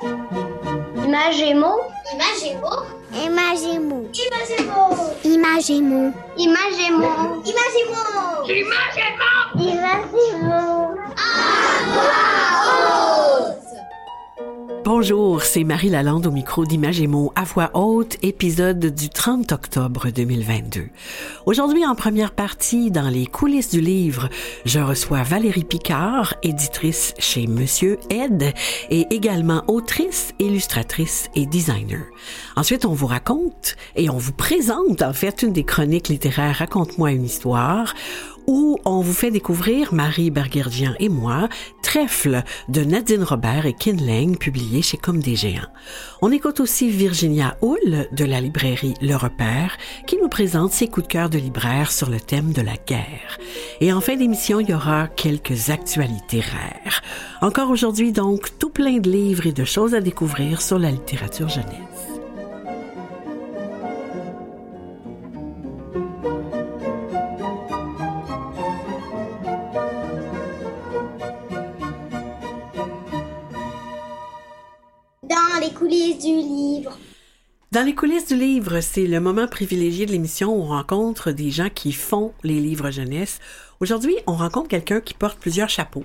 Imagémo. Imagémo. Imagémo. Imagémo. Imagémo. Imagémo. Imagémo. Imagémo. Bonjour, c'est Marie Lalande au micro d'Image et mots à voix haute, épisode du 30 octobre 2022. Aujourd'hui, en première partie, dans les coulisses du livre, je reçois Valérie Picard, éditrice chez Monsieur Ed et également autrice, illustratrice et designer. Ensuite, on vous raconte et on vous présente en fait une des chroniques littéraires Raconte-moi une histoire où on vous fait découvrir, Marie Bergerdian et moi, Trèfle de Nadine Robert et Kin Lang, publié chez Comme des Géants. On écoute aussi Virginia Hull de la librairie Le Repère, qui nous présente ses coups de cœur de libraire sur le thème de la guerre. Et en fin d'émission, il y aura quelques actualités rares. Encore aujourd'hui, donc, tout plein de livres et de choses à découvrir sur la littérature jeunesse. Dans les coulisses du livre, c'est le moment privilégié de l'émission où on rencontre des gens qui font les livres jeunesse. Aujourd'hui, on rencontre quelqu'un qui porte plusieurs chapeaux,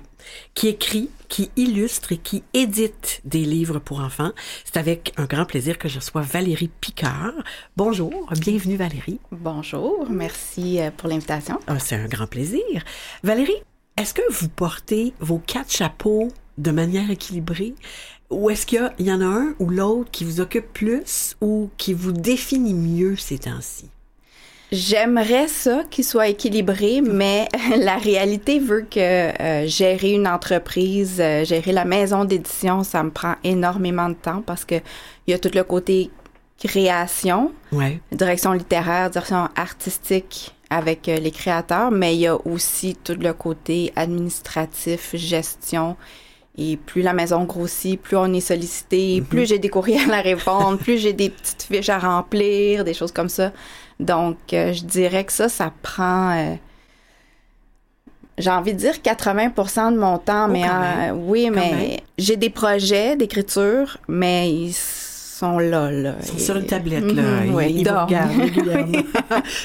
qui écrit, qui illustre et qui édite des livres pour enfants. C'est avec un grand plaisir que je reçois Valérie Picard. Bonjour, bienvenue Valérie. Bonjour, merci euh, pour l'invitation. Ah, c'est un grand plaisir. Valérie, est-ce que vous portez vos quatre chapeaux de manière équilibrée? Ou est-ce qu'il y, en a un ou l'autre qui vous occupe plus ou qui vous définit mieux ces temps-ci? J'aimerais ça qu'il soit équilibré, mais la réalité veut que euh, gérer une entreprise, euh, gérer la maison d'édition, ça me prend énormément de temps parce que il y a tout le côté création, Ouais. direction littéraire, direction artistique avec euh, les créateurs, mais il y a aussi tout le côté administratif, gestion. Et plus la maison grossit, plus on est sollicité, plus j'ai des courriels à répondre, plus j'ai des petites fiches à remplir, des choses comme ça. Donc, euh, je dirais que ça, ça prend, euh, j'ai envie de dire 80% de mon temps, Oh, mais euh, oui, Quand mais j'ai des projets d'écriture, mais ils sont là, là. Ils sont sur une tablette, là. Mhm, ils, ouais, ils ils vous dorment. regardent régulièrement.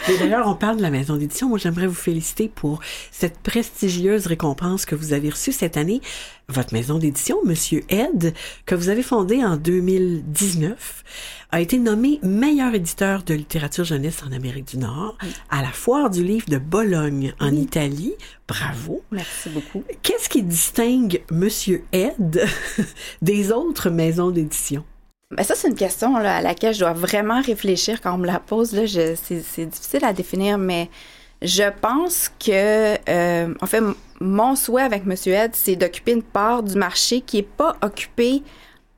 Et d'ailleurs, on parle de la maison d'édition. Moi, j'aimerais vous féliciter pour cette prestigieuse récompense que vous avez reçue cette année. Votre maison d'édition, Monsieur Ed, que vous avez fondée en 2019, a été nommé meilleur éditeur de littérature jeunesse en Amérique du Nord à la foire du livre de Bologne en Italie. Bravo. Merci beaucoup. Qu'est-ce qui distingue Monsieur Ed des autres maisons d'édition? Ben ça, c'est une question là, à laquelle je dois vraiment réfléchir quand on me la pose. Là, je, c'est, c'est difficile à définir, mais je pense que, euh, en fait, m- mon souhait avec Monsieur Ed, c'est d'occuper une part du marché qui est pas occupée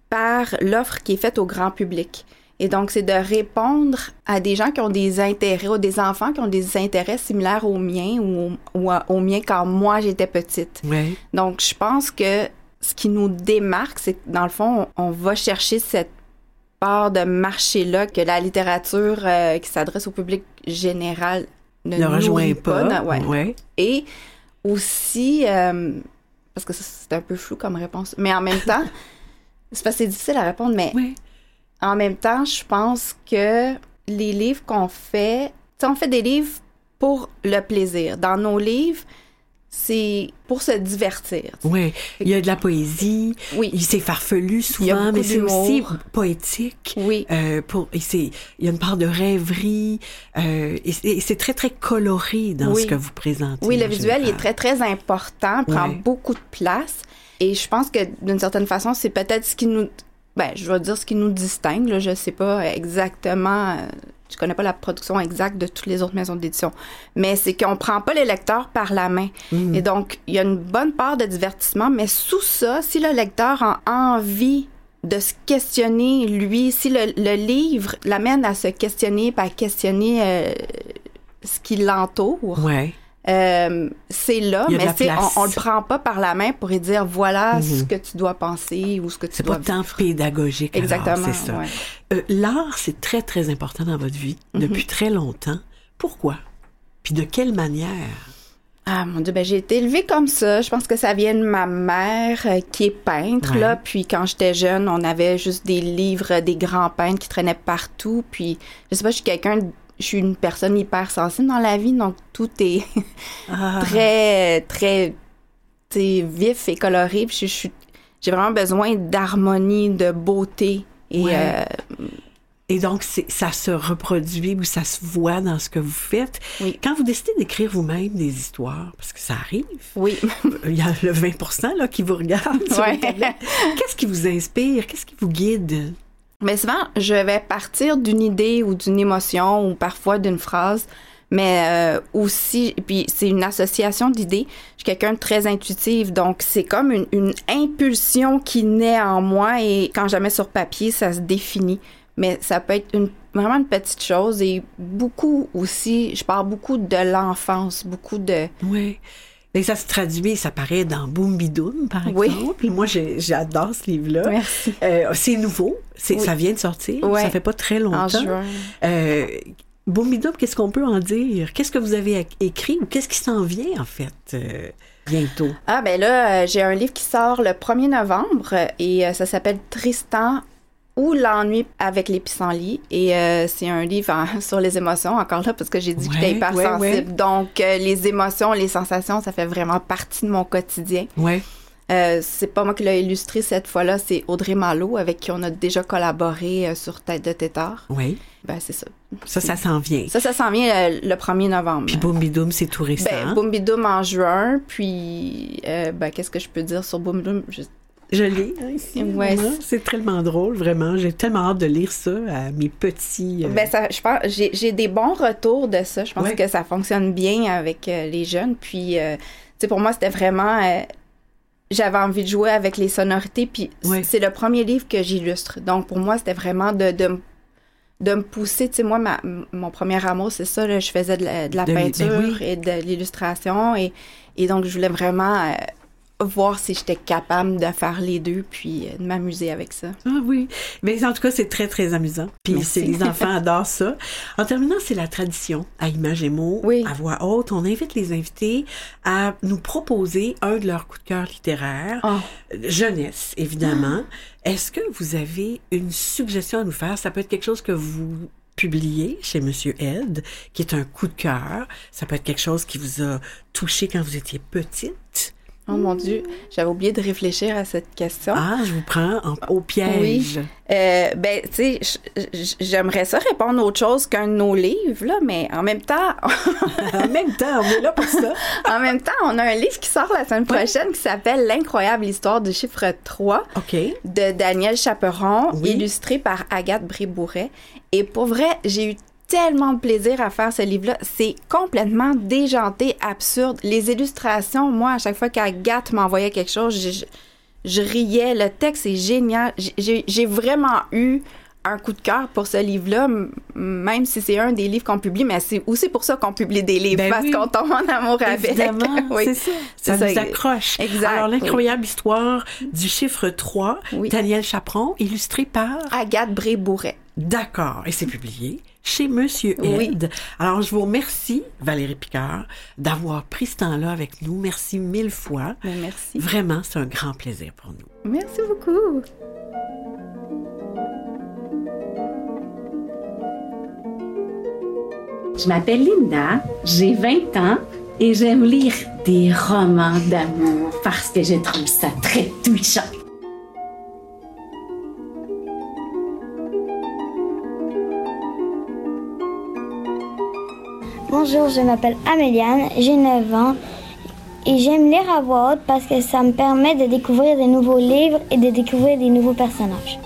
par l'offre qui est faite au grand public. Et donc, c'est de répondre à des gens qui ont des intérêts, ou des enfants qui ont des intérêts similaires aux miens ou, ou aux miens quand moi j'étais petite. Donc, je pense que ce qui nous démarque, c'est que dans le fond, on, on va chercher cette part de marché-là que la littérature euh, qui s'adresse au public général ne, Ne rejoint pas. non, ouais. ouais. Et aussi, euh, parce que c'est un peu flou comme réponse, mais en même temps, c'est parce que c'est difficile à répondre, mais en même temps, je pense que les livres qu'on fait, on fait des livres pour le plaisir. Dans nos livres, c'est pour se divertir. Oui, il y a de la poésie, Oui. il- c'est farfelu souvent, mais c'est aussi poétique. Oui. Euh, pour, et il y a une part de rêverie, euh, et c'est très, très coloré dans Oui. ce que vous présentez. Oui, le visuel il est très, très important, prend beaucoup de place. Et je pense que d'une certaine façon, c'est peut-être ce qui nous. Ben, je vais dire ce qui nous distingue. Là, je sais pas exactement. Je connais pas la production exacte de toutes les autres maisons d'édition. Mais c'est qu'on prend pas les lecteurs par la main. Mm. Et donc, il y a une bonne part de divertissement. Mais sous ça, si le lecteur a envie de se questionner, lui, si le, le livre l'amène à se questionner, à questionner euh, ce qui l'entoure, Ouais. Euh, c'est là, y mais c'est- on, on le prend pas par la main pour lui dire voilà Mhm. ce que tu dois penser ou ce que tu C'est dois pas tant pédagogique. Exactement. c'est ça. ouais. Euh, L'art, c'est très, très important dans votre vie Mhm. depuis très longtemps. Pourquoi? Puis de quelle manière? Ah mon dieu, ben j'ai été élevée comme ça. Je pense que ça vient de ma mère euh, qui est peintre Ouais. là. Puis quand j'étais jeune, on avait juste des livres des grands peintres qui traînaient partout. Puis je sais pas, je suis quelqu'un, je suis une personne hyper sensible dans la vie, donc tout est Ah. très très vif et coloré. Puis je, j'ai vraiment besoin d'harmonie, de beauté et Ouais. euh, Et donc, ça se reproduit ou ça se voit dans ce que vous faites. Oui. Quand vous décidez d'écrire vous-même des histoires, parce que ça arrive, oui. il y a le 20 là, qui vous regarde Ouais. Qu'est-ce qui vous inspire? Qu'est-ce qui vous guide? Mais souvent, je vais partir d'une idée ou d'une émotion ou parfois d'une phrase, mais euh, aussi, puis c'est une association d'idées. Je suis quelqu'un de très intuitif, donc c'est comme une, une impulsion qui naît en moi et quand je la mets sur papier, ça se définit. Mais ça peut être une, vraiment une petite chose et beaucoup aussi, je parle beaucoup de l'enfance, beaucoup de... Oui. Et ça se traduit, ça paraît dans Boom Bidoum, par Oui. exemple. Moi, j'adore ce livre-là. Merci. Euh, c'est nouveau, Oui. ça vient de sortir, Ouais. ça fait pas très longtemps. En juin. Euh, Boom Bidoum, qu'est-ce qu'on peut en dire? Qu'est-ce que vous avez écrit ou qu'est-ce qui s'en vient, en fait, euh, bientôt? Ah ben là, euh, j'ai un livre qui sort le 1er novembre et ça s'appelle Tristan ou l'ennui avec les pissenlits et euh, c'est un livre en- sur les émotions encore là parce que j'ai dit que j'étais hyper ouais, sensible. Donc euh, les émotions, les sensations, ça fait vraiment partie de mon quotidien. Ouais. Euh, c'est pas moi qui l'ai illustré cette fois-là, c'est Audrey Malo avec qui on a déjà collaboré sur Tête de Tétard. Oui. Ben c'est ça. Ça, ça s'en vient. Ça, ça s'en vient le 1er novembre. Puis Boom Bidoum, c'est tout récent. Ben, Boom Bidoum en juin, puis ben, qu'est-ce que je peux dire sur Boom Bidoum? Je- lis hein, ici. Ouais. C'est tellement drôle, vraiment. J'ai tellement hâte de lire ça à mes petits. euh, Ben ça, je pense, j'ai, des bons retours de ça. Je pense Ouais. que ça fonctionne bien avec euh, les jeunes. Puis, euh, tu sais, pour moi, c'était vraiment, euh, j'avais envie de jouer avec les sonorités. Puis, Ouais. c'est le premier livre que j'illustre. Donc, pour moi, c'était vraiment de, de, me pousser. Tu sais, moi, ma- mon premier amour, c'est ça. Là, je faisais de la, de la De peinture ben oui. et de l'illustration. Et, et donc, je voulais vraiment euh, voir si j'étais capable de faire les deux, puis euh, de m'amuser avec ça. Ah oui. Mais en tout cas, c'est très, très amusant. Puis c'est, les enfants adorent ça. En terminant, c'est la tradition à Image et mots, Oui. à voix haute. On invite les invités à nous proposer un de leurs coups de cœur littéraires. Oh. Jeunesse, évidemment. Est-ce que vous avez une suggestion à nous faire? Ça peut être quelque chose que vous publiez chez Monsieur Ed, qui est un coup de cœur. Ça peut être quelque chose qui vous a touché quand vous étiez petite. Oh mon Dieu, j'avais oublié de réfléchir à cette question. Ah, je vous prends en- au piège. Euh, ben, tu sais, j'aimerais ça répondre autre chose qu'un de nos livres, là, mais en même temps, en même temps, on est là pour ça. en même temps, on a un livre qui sort la semaine prochaine qui s'appelle L'incroyable histoire du chiffre 3 OK. de Daniel Chaperon, Oui. illustré par Agathe Brébouret. Et pour vrai, j'ai eu tellement de plaisir à faire ce livre-là. C'est complètement déjanté, absurde. Les illustrations, moi, à chaque fois qu'Agathe m'envoyait quelque chose, je, riais. Le texte est génial. J'ai- vraiment eu un coup de cœur pour ce livre-là, même si c'est un des livres qu'on publie, mais c'est aussi pour ça qu'on publie des livres, Ben parce oui. qu'on tombe en amour avec. Évidemment, Oui. c'est ça. Ça nous accroche. Exact, Alors, oui. l'incroyable histoire du chiffre 3, Oui. Daniel Chaperon, illustré par... Agathe Brébouret. D'accord. Et c'est publié chez Monsieur Oui. Ed. Alors, je vous remercie, Valérie Picard, d'avoir pris ce temps-là avec nous. Merci mille fois. Merci. Vraiment, c'est un grand plaisir pour nous. Merci beaucoup. Je m'appelle Linda, j'ai 20 ans et j'aime lire des romans d'amour parce que je trouve ça très touchant. Bonjour, je m'appelle Améliane, j'ai 9 ans et j'aime lire à voix haute parce que ça me permet de découvrir des nouveaux livres et de découvrir des nouveaux personnages.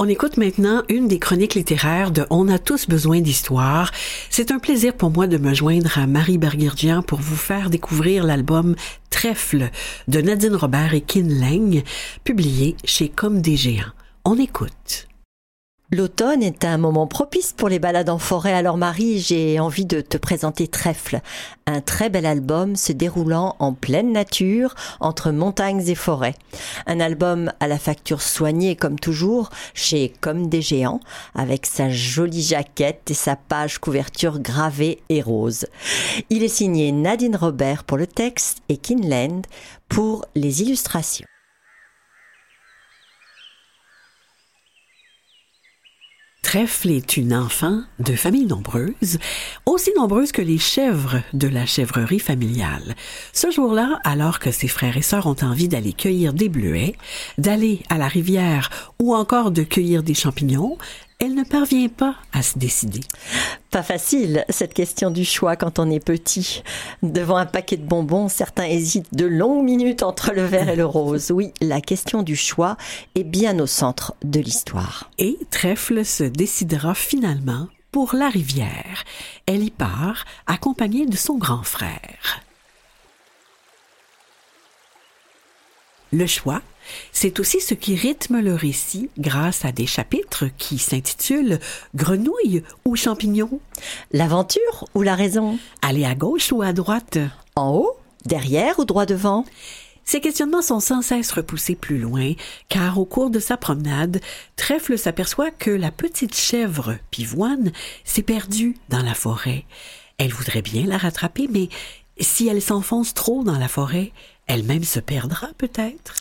On écoute maintenant une des chroniques littéraires de On a tous besoin d'histoire. C'est un plaisir pour moi de me joindre à Marie Berguirgian pour vous faire découvrir l'album Trèfle de Nadine Robert et Kin Leng, publié chez Comme des géants. On écoute. L'automne est un moment propice pour les balades en forêt. Alors Marie, j'ai envie de te présenter Trèfle, un très bel album se déroulant en pleine nature entre montagnes et forêts. Un album à la facture soignée comme toujours chez Comme des géants avec sa jolie jaquette et sa page couverture gravée et rose. Il est signé Nadine Robert pour le texte et Kinland pour les illustrations. Trèfle est une enfant de famille nombreuse, aussi nombreuse que les chèvres de la chèvrerie familiale. Ce jour-là, alors que ses frères et sœurs ont envie d'aller cueillir des bleuets, d'aller à la rivière ou encore de cueillir des champignons, elle ne parvient pas à se décider. Pas facile, cette question du choix quand on est petit. Devant un paquet de bonbons, certains hésitent de longues minutes entre le vert et le rose. Oui, la question du choix est bien au centre de l'histoire. Et Trèfle se décidera finalement pour la rivière. Elle y part, accompagnée de son grand frère. Le choix, c'est aussi ce qui rythme le récit grâce à des chapitres qui s'intitulent Grenouille ou champignons. L'aventure ou la raison? Aller à gauche ou à droite? En haut Derrière ou droit devant? Ces questionnements sont sans cesse repoussés plus loin, car au cours de sa promenade, Trèfle s'aperçoit que la petite chèvre pivoine s'est perdue dans la forêt. Elle voudrait bien la rattraper, mais si elle s'enfonce trop dans la forêt, elle-même se perdra peut-être?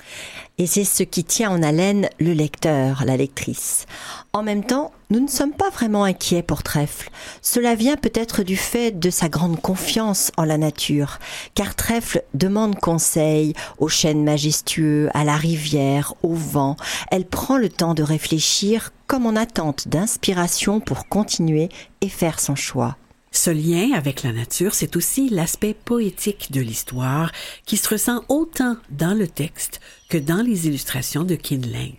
Et c'est ce qui tient en haleine le lecteur, la lectrice. En même temps, nous ne sommes pas vraiment inquiets pour Trèfle. Cela vient peut-être du fait de sa grande confiance en la nature, car Trèfle demande conseil aux chênes majestueux, à la rivière, au vent. Elle prend le temps de réfléchir comme en attente d'inspiration pour continuer et faire son choix. Ce lien avec la nature, c'est aussi l'aspect poétique de l'histoire qui se ressent autant dans le texte que dans les illustrations de Kinling.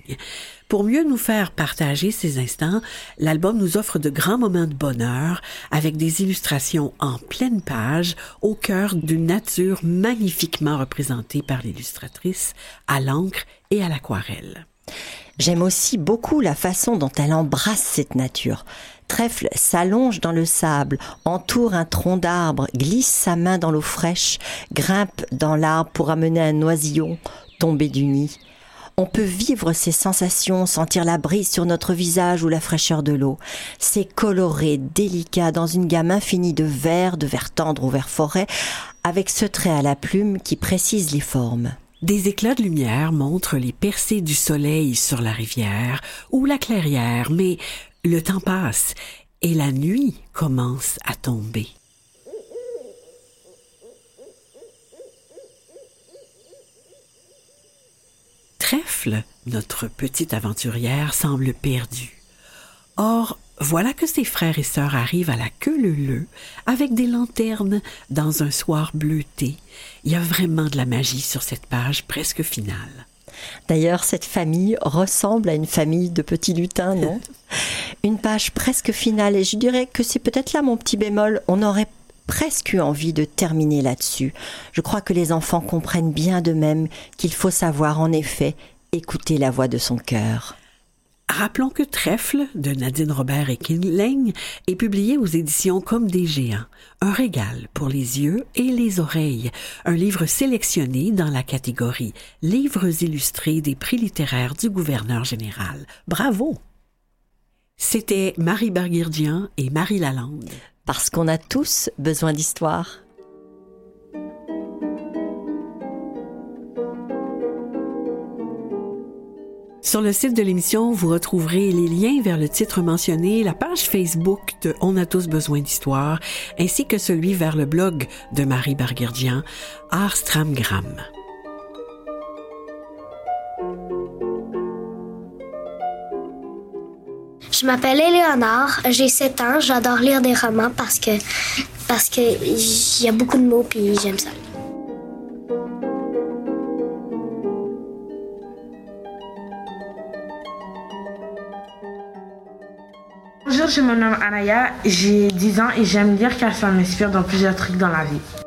Pour mieux nous faire partager ces instants, l'album nous offre de grands moments de bonheur avec des illustrations en pleine page au cœur d'une nature magnifiquement représentée par l'illustratrice à l'encre et à l'aquarelle. J'aime aussi beaucoup la façon dont elle embrasse cette nature. Trèfle s'allonge dans le sable, entoure un tronc d'arbre, glisse sa main dans l'eau fraîche, grimpe dans l'arbre pour amener un oisillon tombé du nid. On peut vivre ces sensations, sentir la brise sur notre visage ou la fraîcheur de l'eau. C'est coloré, délicat, dans une gamme infinie de vert, de vert tendre ou vert forêt, avec ce trait à la plume qui précise les formes. Des éclats de lumière montrent les percées du soleil sur la rivière ou la clairière, mais le temps passe et la nuit commence à tomber. Trèfle, notre petite aventurière, semble perdue. Or, voilà que ses frères et sœurs arrivent à la queue leu avec des lanternes dans un soir bleuté. Il y a vraiment de la magie sur cette page presque finale. D'ailleurs, cette famille ressemble à une famille de petits lutins, non? Une page presque finale, et je dirais que c'est peut-être là mon petit bémol. On aurait presque eu envie de terminer là-dessus. Je crois que les enfants comprennent bien d'eux-mêmes qu'il faut savoir en effet écouter la voix de son cœur. Rappelons que Trèfle de Nadine Robert et Kinling est publié aux éditions Comme des géants, un régal pour les yeux et les oreilles, un livre sélectionné dans la catégorie Livres illustrés des prix littéraires du gouverneur général. Bravo! C'était Marie Berguirdian et Marie Lalande. Parce qu'on a tous besoin d'histoire. Sur le site de l'émission, vous retrouverez les liens vers le titre mentionné, la page Facebook de On a tous besoin d'histoire, ainsi que celui vers le blog de Marie Barguerdian, Arstramgram. Je m'appelle Éléonore, j'ai 7 ans, j'adore lire des romans parce que parce y a beaucoup de mots puis j'aime ça. Bonjour, je me nomme Anaya, j'ai 10 ans et j'aime lire car ça m'inspire dans plusieurs trucs dans la vie.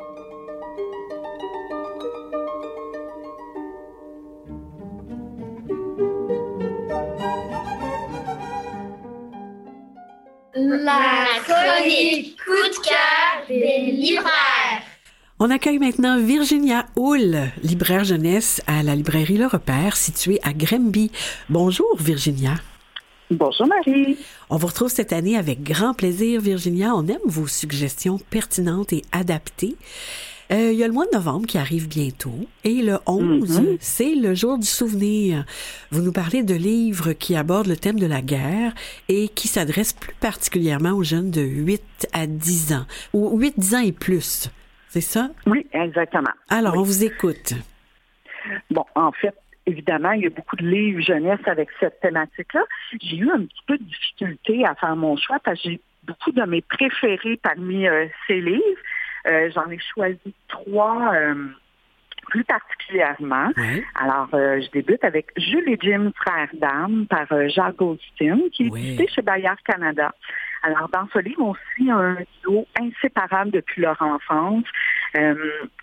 On accueille maintenant Virginia Hull, libraire jeunesse à la librairie Le Repère, située à Grimby. Bonjour Virginia. Bonjour Marie. On vous retrouve cette année avec grand plaisir Virginia. On aime vos suggestions pertinentes et adaptées. Euh, il y a le mois de novembre qui arrive bientôt et le 11, Mhm. c'est le jour du souvenir. Vous nous parlez de livres qui abordent le thème de la guerre et qui s'adressent plus particulièrement aux jeunes de 8 à 10 ans ou 8, 10 ans et plus. C'est ça? Oui, exactement. Alors, Oui. on vous écoute. Bon, en fait, évidemment, il y a beaucoup de livres jeunesse avec cette thématique-là. J'ai eu un petit peu de difficulté à faire mon choix parce que j'ai beaucoup de mes préférés parmi euh, ces livres. Euh, J'en ai choisi trois euh, plus particulièrement. Alors, je débute avec Jules et Jim, frères d'âme, par Jacques Goldstein, qui est Oui. édité chez Bayard Canada. Alors, dans ce livre, on suit un duo inséparable depuis leur enfance. Euh,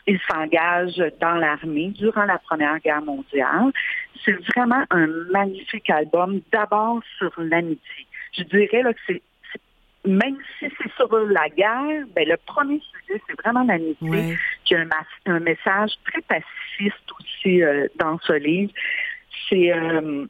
ils s'engagent dans l'armée durant la Première Guerre mondiale. C'est vraiment un magnifique album, d'abord sur l'amitié. Je dirais là, que c'est même si c'est sur la guerre, ben, le premier sujet, c'est vraiment l'amitié Ouais. qui a un message très pacifiste aussi euh, dans ce livre. C'est euh,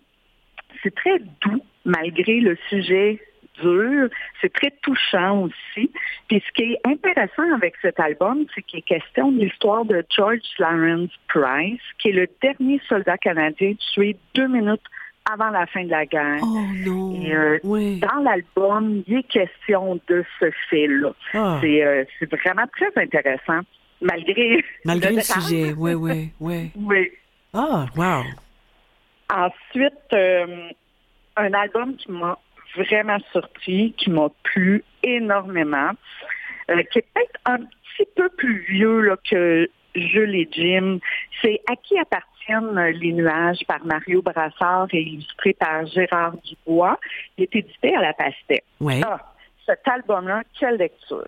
c'est très doux malgré le sujet dur. C'est très touchant aussi. Puis ce qui est intéressant avec cet album, c'est qu'il est question de l'histoire de George Lawrence Price, qui est le dernier soldat canadien tué deux minutes avant la fin de la guerre. Oh non. Et, euh. Dans l'album, il est question de ce fait-là. Ah, C'est euh, c'est vraiment très intéressant, malgré malgré le sujet. Oui, oui, oui. Oui. Ah, wow. Ensuite, euh, un album qui m'a vraiment surpris, qui m'a plu énormément, euh, qui est peut-être un petit peu plus vieux là, que Jules et Jim. C'est À qui appartiennent les nuages par Mario Brassard et illustré par Gérard Dubois. Il est édité à la pastèque. Ouais. Ah, cet album-là, quelle lecture.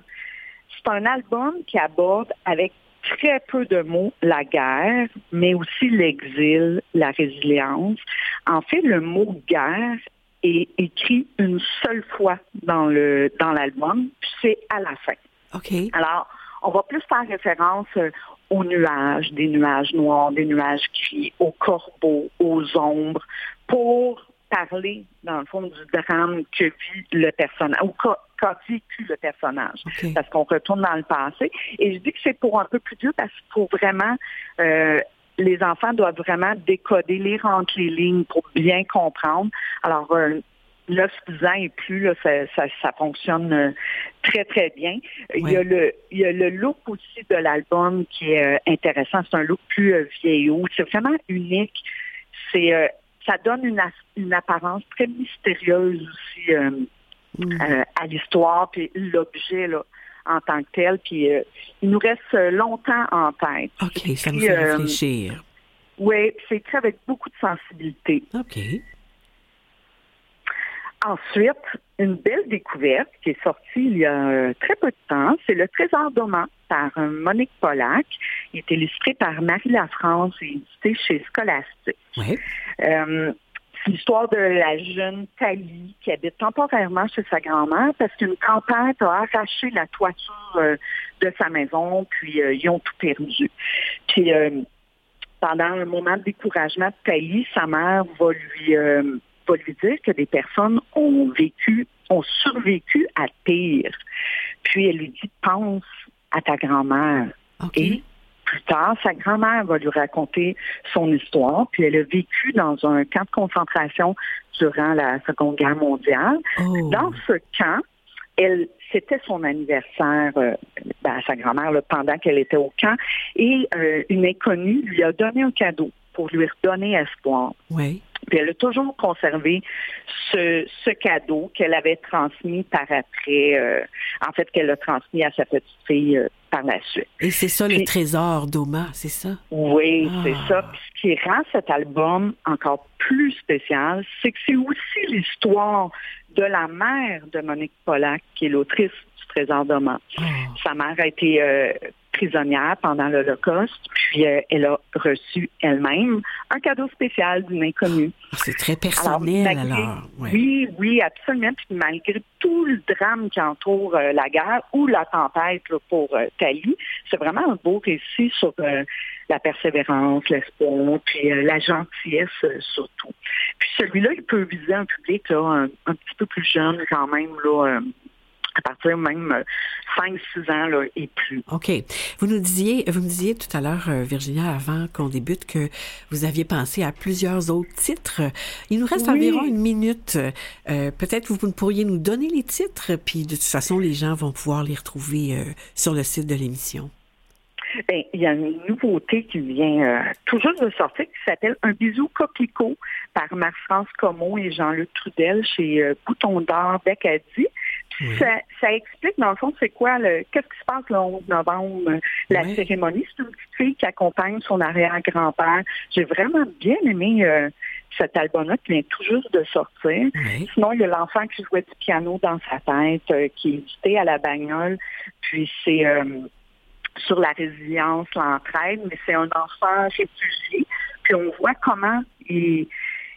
C'est un album qui aborde avec très peu de mots la guerre, mais aussi l'exil, la résilience. En fait, le mot guerre est écrit une seule fois dans le dans l'album, puis c'est à la fin. OK. Alors, on va plus faire référence euh, aux nuages, des nuages noirs, des nuages gris, aux corbeaux, aux ombres, pour parler, dans le fond, du drame que vit le personnage, ou qu'a vécu le personnage. Parce qu'on retourne dans le passé. Et je dis que c'est pour un peu plus vieux parce qu'il faut vraiment... euh, les enfants doivent vraiment décoder, lire entre les lignes pour bien comprendre. Alors, euh, 9, 10 ans et plus, là, ça, ça, ça fonctionne euh, très, très bien. Il, y a le, il y a le look aussi de l'album qui est euh, intéressant. C'est un look plus euh, vieillot. C'est vraiment unique. C'est, ça donne une, apparence très mystérieuse aussi euh, Mm. euh, à l'histoire, puis l'objet là, en tant que tel. Puis euh, il nous reste euh, longtemps en tête. OK, ça nous fait euh, réfléchir. Oui, c'est écrit avec beaucoup de sensibilité. OK. Ensuite, une belle découverte qui est sortie il y a très peu de temps, c'est Le Trésor d'Oman par Monique Pollack. Il est illustré par Marie Lafrance et édité chez Scholastic. Euh, c'est l'histoire de la jeune Thalie qui habite temporairement chez sa grand-mère parce qu'une tempête a arraché la toiture euh, de sa maison, puis euh, ils ont tout perdu. Puis euh, pendant un moment de découragement de Thalie, sa mère va lui, euh, va lui dire que des personnes ont vécu, ont survécu à pire. Puis elle lui dit, pense à ta grand-mère. Et plus tard, sa grand-mère va lui raconter son histoire, puis elle a vécu dans un camp de concentration durant la Seconde Guerre mondiale. Oh. Dans ce camp, elle, c'était son anniversaire euh, ben, à sa grand-mère pendant qu'elle était au camp, et euh, une inconnue lui a donné un cadeau pour lui redonner espoir. Oui. Puis elle a toujours conservé ce, ce cadeau qu'elle avait transmis par après, euh, en fait, qu'elle a transmis à sa petite fille euh, par la suite. Et c'est ça le trésor d'Oma, c'est ça? Oui, Ah. c'est ça. Puis ce qui rend cet album encore plus spécial, c'est que c'est aussi l'histoire de la mère de Monique Pollack, qui est l'autrice du Trésor d'Oman. Oh. Sa mère a été euh, prisonnière pendant l'Holocauste, puis euh, elle a reçu elle-même un cadeau spécial d'une inconnue. Ah, c'est très personnel alors. Oui, oui, absolument. Puis malgré tout le drame qui entoure euh, la guerre ou la tempête pour euh, Thalie, c'est vraiment un beau récit sur la persévérance, l'espoir, puis la gentillesse surtout. Puis celui-là, il peut viser un public un, un, petit peu plus jeune quand même, là, à partir même 5-6 euh, ans là, et plus. OK. Vous nous disiez, vous me disiez tout à l'heure, euh, Virginia, avant qu'on débute, que vous aviez pensé à plusieurs autres titres. Il nous reste environ une minute. Euh, peut-être vous pourriez nous donner les titres, puis de toute façon, les gens vont pouvoir les retrouver sur le site de l'émission. Bien, il y a une nouveauté qui vient tout juste de sortir qui s'appelle Un bisou coquelicot par Marc-France Comeau et Jean-Luc Trudel chez Bouton d'Or Ça, explique, dans le fond, c'est quoi le qu'est-ce qui se passe le 11 novembre, la cérémonie. C'est une petite fille qui accompagne son arrière-grand-père. J'ai vraiment bien aimé euh, cet album-là qui vient tout juste de sortir. Sinon, il y a l'enfant qui jouait du piano dans sa tête, euh, qui est édité à la bagnole. Puis c'est euh, sur la résilience, l'entraide, mais c'est un enfant réfugié. Puis on voit comment il,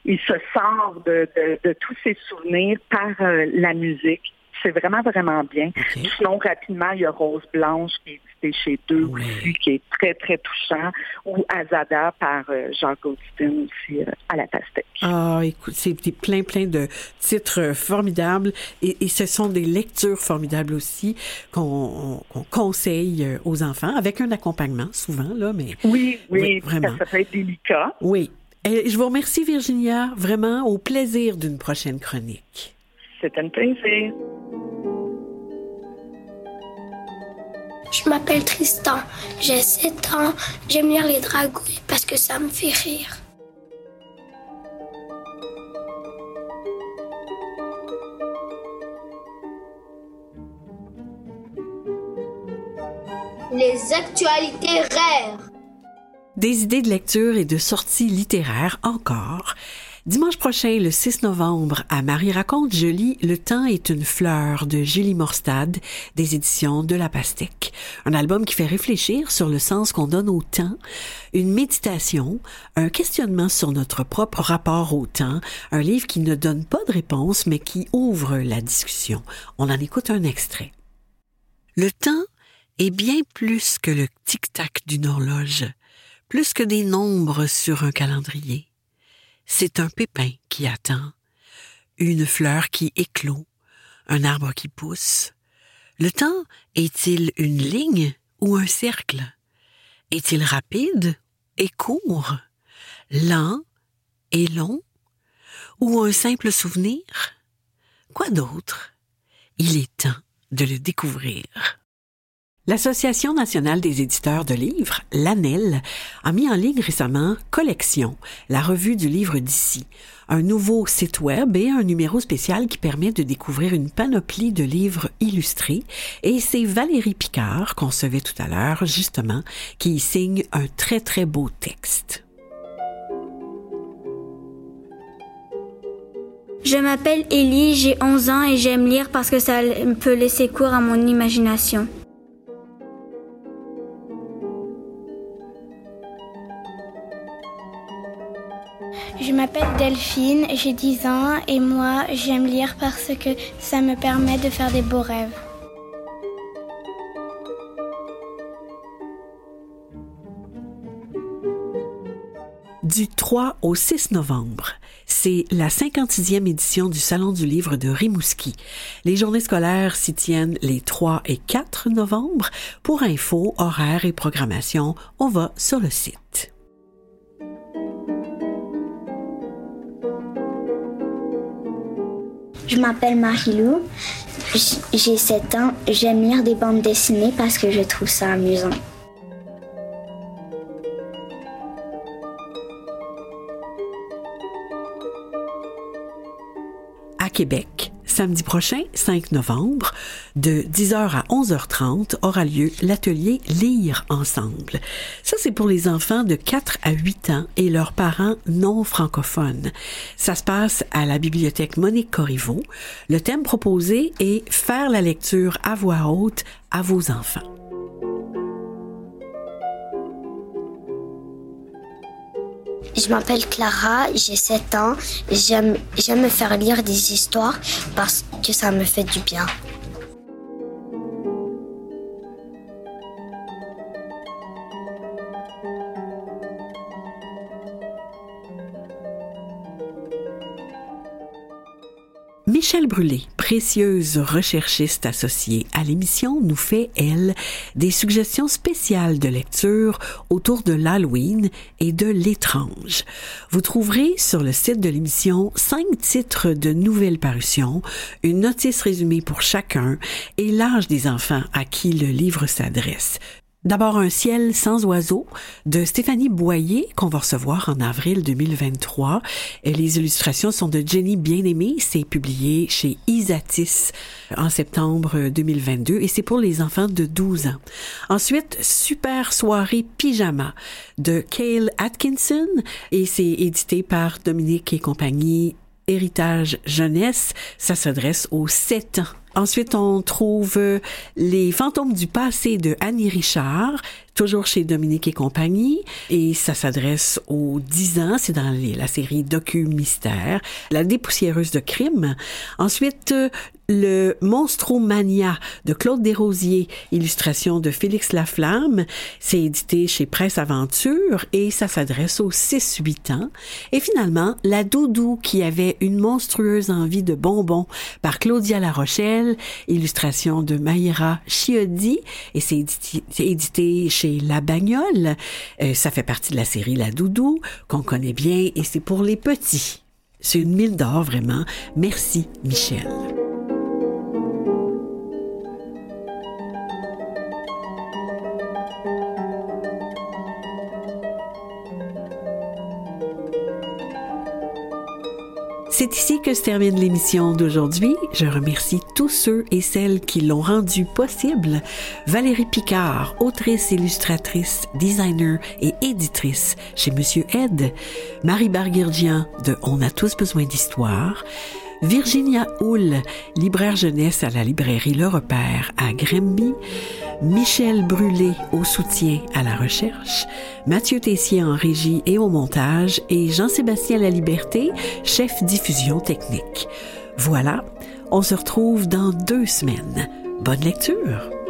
il se sort de, de tous ses souvenirs par la musique. C'est vraiment, vraiment bien. Sinon, rapidement, il y a Rose Blanche qui est édité chez deux aussi, qui est très, très touchant, ou Azada par euh, Jacques Gaudin aussi euh, à la pastèque. Ah, écoute, c'est plein, plein de titres euh, formidables et, ce sont des lectures formidables aussi qu'on conseille aux enfants avec un accompagnement souvent, là, mais. Oui, oui, vraiment. Ça, ça peut être délicat. Oui. Et je vous remercie, Virginia, vraiment au plaisir d'une prochaine chronique. C'est un plaisir. Je m'appelle Tristan, j'ai 7 ans, j'aime lire les dragouilles parce que ça me fait rire. Les actualités rares. Des idées de lecture et de sorties littéraires encore. Dimanche prochain, le 6 novembre, à Marie raconte, je lis Le temps est une fleur de Julie Morstad des éditions de La Pastèque. Un album qui fait réfléchir sur le sens qu'on donne au temps, une méditation, un questionnement sur notre propre rapport au temps, un livre qui ne donne pas de réponse mais qui ouvre la discussion. On en écoute un extrait. Le temps est bien plus que le tic-tac d'une horloge, plus que des nombres sur un calendrier c'est un pépin qui attend, une fleur qui éclot, un arbre qui pousse. Le temps est-il une ligne ou un cercle? Est-il rapide et court, lent et long, ou un simple souvenir? Quoi d'autre? Il est temps de le découvrir. L'Association nationale des éditeurs de livres, l'ANEL, a mis en ligne récemment Collection, la revue du livre d'ici, un nouveau site web et un numéro spécial qui permet de découvrir une panoplie de livres illustrés. Et c'est Valérie Picard, qu'on se tout à l'heure, justement, qui y signe un très très beau texte. Je m'appelle Élie, j'ai 11 ans et j'aime lire parce que ça peut laisser cours à mon imagination. Je m'appelle Delphine, j'ai 10 ans et moi j'aime lire parce que ça me permet de faire des beaux rêves. Du 3 au 6 novembre, c'est la 56e édition du Salon du livre de Rimouski. Les journées scolaires s'y tiennent les 3 et 4 novembre. Pour info, horaires et programmation, on va sur le site. Je m'appelle Marilou, j'ai 7 ans, j'aime lire des bandes dessinées parce que je trouve ça amusant. À Québec, Samedi prochain, 5 novembre, de 10h à 11h30, aura lieu l'atelier Lire ensemble. Ça, c'est pour les enfants de 4 à 8 ans et leurs parents non francophones. Ça se passe à la bibliothèque Monique Corriveau. Le thème proposé est faire la lecture à voix haute à vos enfants. Je m'appelle Clara, j'ai 7 ans. J'aime, me faire lire des histoires parce que ça me fait du bien. Michel Brûlé, précieuse recherchiste associée à l'émission, nous fait, elle, des suggestions spéciales de lecture autour de l'Halloween et de l'étrange. Vous trouverez sur le site de l'émission cinq titres de nouvelles parutions, une notice résumée pour chacun et l'âge des enfants à qui le livre s'adresse. D'abord, Un ciel sans oiseaux de Stéphanie Boyer qu'on va recevoir en avril 2023. Et les illustrations sont de Jenny Bien-Aimée. C'est publié chez Isatis en septembre 2022 et c'est pour les enfants de 12 ans. Ensuite, Super soirée pyjama de Cale Atkinson et c'est édité par Dominique et compagnie Héritage Jeunesse. Ça s'adresse aux 7 ans Ensuite, on trouve euh, Les fantômes du passé de Annie Richard, toujours chez Dominique et compagnie, et ça s'adresse aux 10 ans, c'est dans la série Docu Mystère, La dépoussiéreuse de crime. Ensuite, euh, le Monstromania de Claude Desrosiers, illustration de Félix Laflamme. C'est édité chez Presse Aventure. Et ça s'adresse aux 6-8 ans. Et finalement, La Doudou qui avait une monstrueuse envie de bonbons par Claudia La Rochelle, illustration de Maïra Chiodi. Et c'est édité, édité, La Bagnole. Euh, ça fait partie de la série La Doudou qu'on connaît bien et c'est pour les petits. C'est une mille d'or vraiment. Merci Michel. C'est ici que se termine l'émission d'aujourd'hui. Je remercie tous ceux et celles qui l'ont rendu possible. Valérie Picard, autrice, illustratrice, designer et éditrice chez Monsieur Ed. Marie Barguirdian de On a tous besoin d'histoire. Virginia Hull, libraire jeunesse à la librairie Le Repère à Grimby. Michel Brûlé au soutien à la recherche, Mathieu Tessier en régie et au montage et Jean-Sébastien La Liberté, chef diffusion technique. Voilà, on se retrouve dans deux semaines. Bonne lecture!